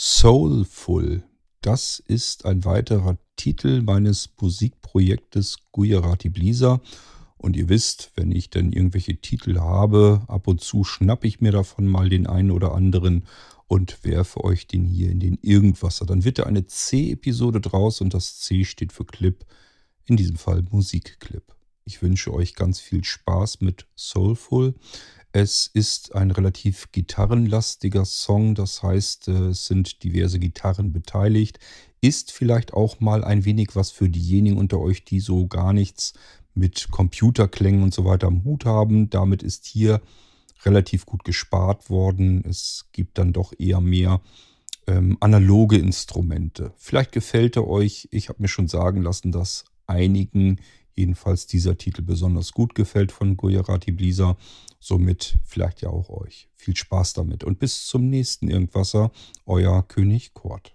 Soulful. Das ist ein weiterer Titel meines Musikprojektes Gujarati Blisa. Und ihr wisst, wenn ich dann irgendwelche Titel habe, ab und zu schnappe ich mir davon mal den einen oder anderen und werfe euch den hier in den Irgendwasser. Dann wird da eine C-Episode draus und das C steht für Clip, in diesem Fall Musikclip. Ich wünsche euch ganz viel Spaß mit Soulful. Es ist ein relativ gitarrenlastiger Song, das heißt, äh, es sind diverse Gitarren beteiligt. Ist vielleicht auch mal ein wenig was für diejenigen unter euch, die so gar nichts mit Computerklängen und so weiter am Hut haben. Damit ist hier relativ gut gespart worden. Es gibt dann doch eher mehr ähm, analoge Instrumente. Vielleicht gefällt er euch. Ich habe mir schon sagen lassen, dass einigen jedenfalls dieser Titel besonders gut gefällt von Gujarati Blisa. Somit vielleicht ja auch euch. Viel Spaß damit und bis zum nächsten Irgendwasser, euer König Kurt.